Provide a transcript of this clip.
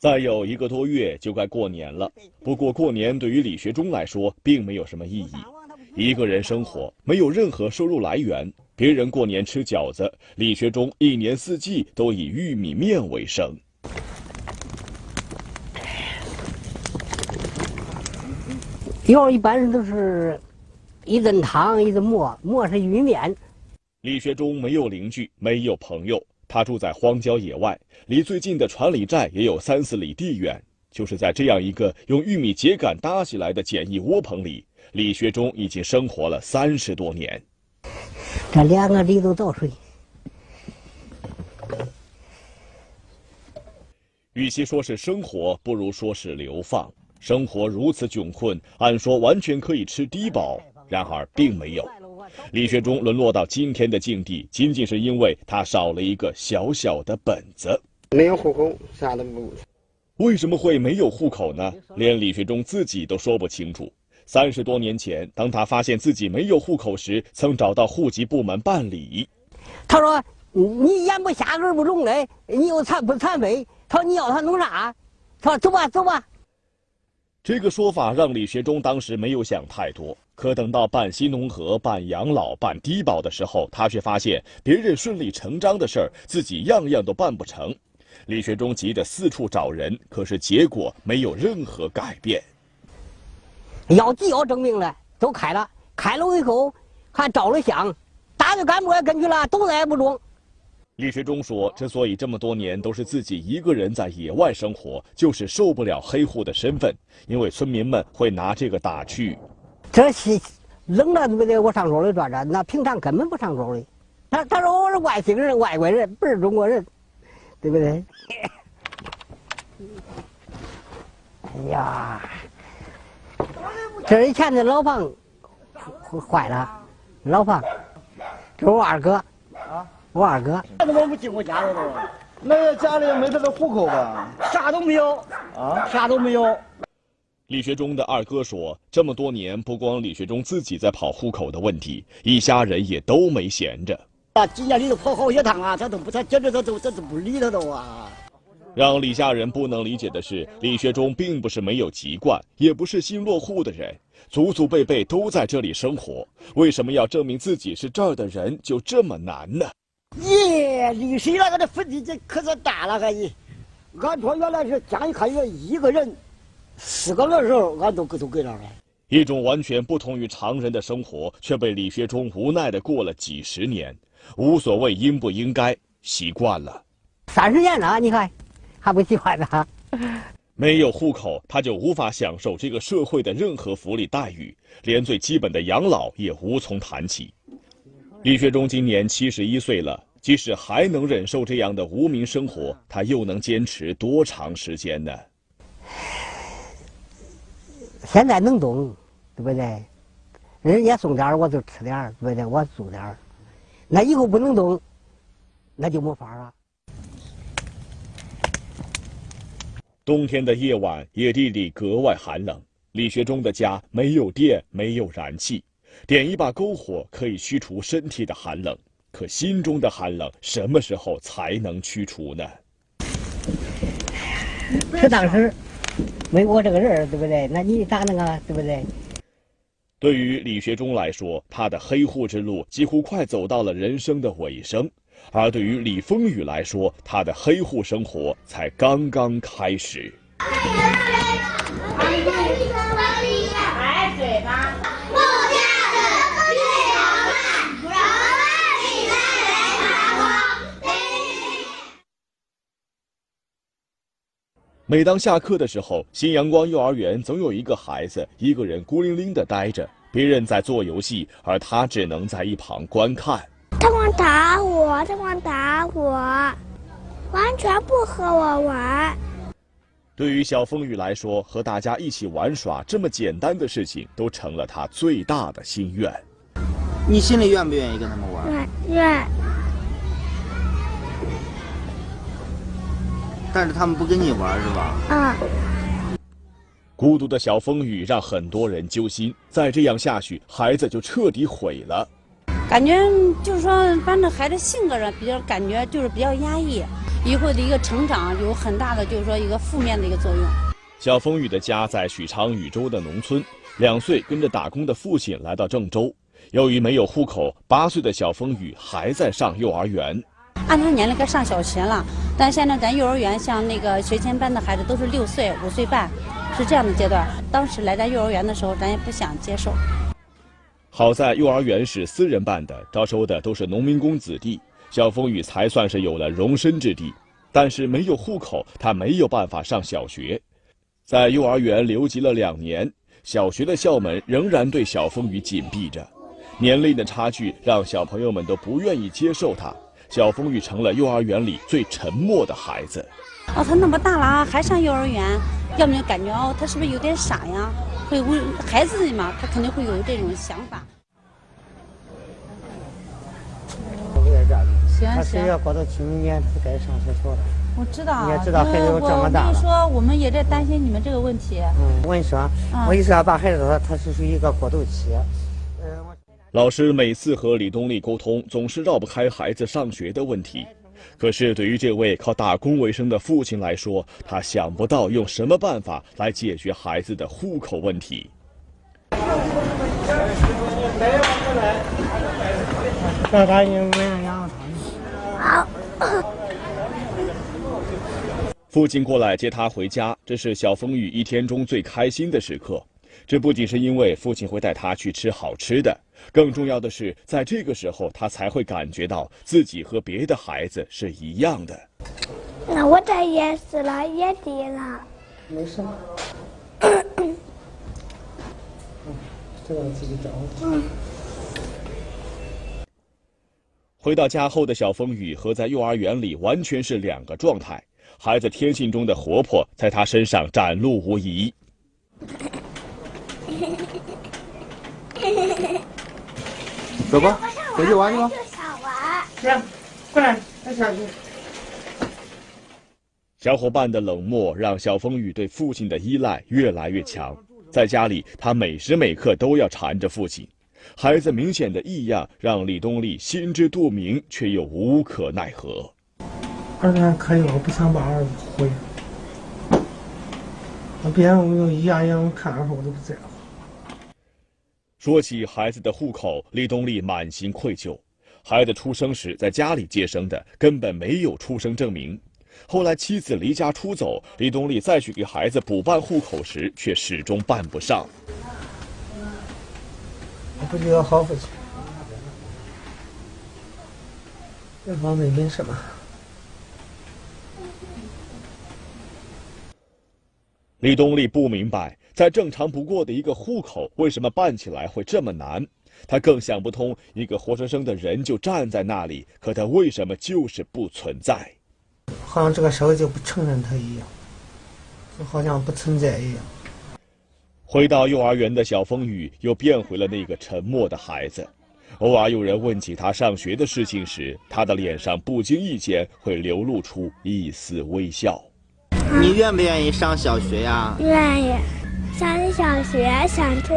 再有一个多月就该过年了，不过过年对于李学忠来说并没有什么意义。一个人生活没有任何收入来源，别人过年吃饺子，李学忠一年四季都以玉米面为生。要一般人都是一顿汤一顿馍，馍是玉米面。李学忠没有邻居，没有朋友。他住在荒郊野外，离最近的船里寨也有三四里地远。就是在这样一个用玉米秸秆搭起来的简易窝棚里，李学忠已经生活了三十多年。这两个里都倒水。与其说是生活，不如说是流放。生活如此窘困，按说完全可以吃低保，然而并没有。李学忠沦落到今天的境地，仅仅是因为他少了一个小小的本子，没有户口，啥都不。为什么会没有户口呢？连李学忠自己都说不清楚。三十多年前，当他发现自己没有户口时，曾找到户籍部门办理。他说：“你眼不瞎，耳不聋嘞，你又残不残废？他说你要他弄啥？他说走吧，走吧。”这个说法让李学忠当时没有想太多。可等到办新农合、办养老、办低保的时候，他却发现别人顺理成章的事儿，自己样样都办不成。李学忠急着四处找人，可是结果没有任何改变。要既要证明了，都开了，开了以后还照了相，大队干部也跟去了，都也不中。李学忠说：“之所以这么多年都是自己一个人在野外生活，就是受不了黑户的身份，因为村民们会拿这个打趣。”这些冷了对不对？我上桌里转转，那平常根本不上桌里。他他说我是外星人、外国人，不是中国人，对不对？哎呀，这以前的老房坏了，老房，这是我二哥，我二哥。他怎么不进我家里头？那家里没他的户口吧？啥都没有，啊，啥都没有。李学忠的二哥说：“这么多年，不光李学忠自己在跑户口的问题，一家人也都没闲着。啊，今年里头跑好些趟啊，他都不，他简直他都，他都不理他都啊。”让李家人不能理解的是，李学忠并不是没有籍贯，也不是新落户的人，祖祖辈辈都在这里生活，为什么要证明自己是这儿的人就这么难呢？耶，历史那个的坟地这可是大了，可以。俺说原来是家里还有一个人。四个的时候，俺都都给那了。一种完全不同于常人的生活，却被李学忠无奈的过了几十年。无所谓应不应该，习惯了。三十年了，你看还不习惯呢？没有户口，他就无法享受这个社会的任何福利待遇，连最基本的养老也无从谈起。李学忠今年七十一岁了，即使还能忍受这样的无名生活，他又能坚持多长时间呢？现在能动，对不对？人家送点儿我就吃点儿，对不对？我住点儿。那以后不能动，那就没法了。冬天的夜晚，野地里格外寒冷。李学忠的家没有电，没有燃气，点一把篝火可以驱除身体的寒冷，可心中的寒冷什么时候才能驱除呢？是当时。没我这个人对不对？那你咋弄啊？对不对？对于李学忠来说，他的黑户之路几乎快走到了人生的尾声；而对于李风雨来说，他的黑户生活才刚刚开始。每当下课的时候，新阳光幼儿园总有一个孩子一个人孤零零的待着，别人在做游戏，而他只能在一旁观看。他们打我，他们打我，完全不和我玩。对于小风雨来说，和大家一起玩耍这么简单的事情，都成了他最大的心愿。你心里愿不愿意跟他们玩？愿愿。但是他们不跟你玩是吧？嗯。孤独的小风雨让很多人揪心，再这样下去，孩子就彻底毁了。感觉就是说，反正孩子性格上比较，感觉就是比较压抑。以后的一个成长有很大的，就是说一个负面的一个作用。小风雨的家在许昌禹州的农村，两岁跟着打工的父亲来到郑州，由于没有户口，八岁的小风雨还在上幼儿园。按他年龄该上小学了，但现在咱幼儿园像那个学前班的孩子都是六岁、五岁半，是这样的阶段。当时来咱幼儿园的时候，咱也不想接受。好在幼儿园是私人办的，招收的都是农民工子弟，小风雨才算是有了容身之地。但是没有户口，他没有办法上小学。在幼儿园留级了两年，小学的校门仍然对小风雨紧闭着，年龄的差距让小朋友们都不愿意接受他。小风雨成了幼儿园里最沉默的孩子。哦，他那么大了还上幼儿园，要么就感觉哦，他是不是有点傻呀？会问孩子嘛，他肯定会有这种想法。行他是要过到今年，他该上学校了。我知道，你也知道孩子都这么大了。我跟你说，我们也在担心你们这个问题。嗯，我跟你说，我意思要把孩子说，他是属于一个过渡期。老师每次和李东丽沟通，总是绕不开孩子上学的问题。可是对于这位靠打工为生的父亲来说，他想不到用什么办法来解决孩子的户口问题。父亲过来接他回家，这是小风雨一天中最开心的时刻。这不仅是因为父亲会带他去吃好吃的。更重要的是，在这个时候，他才会感觉到自己和别的孩子是一样的。那我这也是了，也低了。没事。这个自己找。嗯。回到家后的小风雨和在幼儿园里完全是两个状态，孩子天性中的活泼在他身上展露无遗。走吧，回去玩去吧。行，过来，快下去。小伙伴的冷漠让小风雨对父亲的依赖越来越强，在家里他每时每刻都要缠着父亲。孩子明显的异样让李东丽心知肚明，却又无可奈何。儿子可以了，我不想把二子毁。别人我有一样让我看的时候，我都不在乎。说起孩子的户口，李东丽满心愧疚。孩子出生时在家里接生的，根本没有出生证明。后来妻子离家出走，李东丽再去给孩子补办户口时，却始终办不上。我不知道好父亲，这方面没什么。李东丽不明白。再正常不过的一个户口，为什么办起来会这么难？他更想不通，一个活生生的人就站在那里，可他为什么就是不存在？好像这个社会就不承认他一样，就好像不存在一样。回到幼儿园的小风雨又变回了那个沉默的孩子。偶尔有人问起他上学的事情时，他的脸上不经意间会流露出一丝微笑。你愿不愿意上小学呀？愿意。上小学，想去。